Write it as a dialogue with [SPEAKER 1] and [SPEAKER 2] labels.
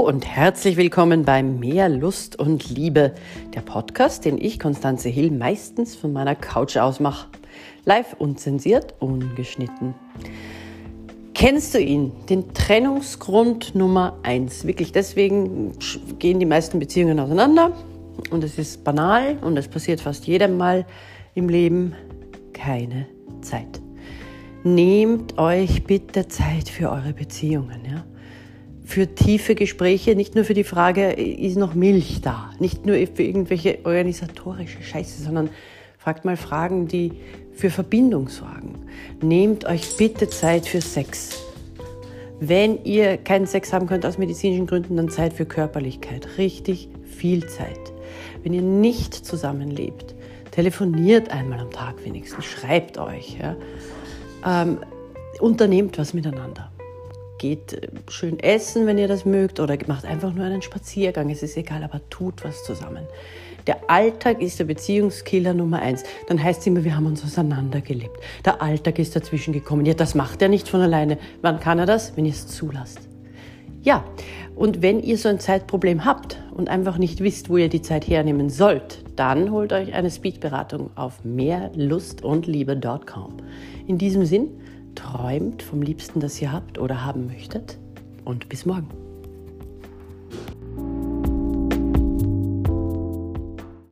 [SPEAKER 1] und herzlich willkommen bei Mehr Lust und Liebe, der Podcast, den ich, Konstanze Hill, meistens von meiner Couch aus mache. Live unzensiert, ungeschnitten. Kennst du ihn? Den Trennungsgrund Nummer eins. Wirklich, deswegen gehen die meisten Beziehungen auseinander. Und es ist banal und es passiert fast jedem Mal im Leben. Keine Zeit. Nehmt euch bitte Zeit für eure Beziehungen. Ja? Für tiefe Gespräche, nicht nur für die Frage, ist noch Milch da? Nicht nur für irgendwelche organisatorische Scheiße, sondern fragt mal Fragen, die für Verbindung sorgen. Nehmt euch bitte Zeit für Sex. Wenn ihr keinen Sex haben könnt aus medizinischen Gründen, dann Zeit für Körperlichkeit. Richtig viel Zeit. Wenn ihr nicht zusammenlebt, telefoniert einmal am Tag wenigstens, schreibt euch. Ja? Ähm, unternehmt was miteinander geht äh, schön essen, wenn ihr das mögt, oder macht einfach nur einen Spaziergang. Es ist egal, aber tut was zusammen. Der Alltag ist der Beziehungskiller Nummer eins. Dann heißt es immer, wir haben uns auseinandergelebt. Der Alltag ist dazwischen gekommen. Ja, das macht er nicht von alleine. Wann kann er das? Wenn ihr es zulasst. Ja, und wenn ihr so ein Zeitproblem habt und einfach nicht wisst, wo ihr die Zeit hernehmen sollt, dann holt euch eine Speedberatung auf mehrlustundliebe.com. In diesem Sinn, träumt vom Liebsten, das ihr habt oder haben möchtet. Und bis morgen.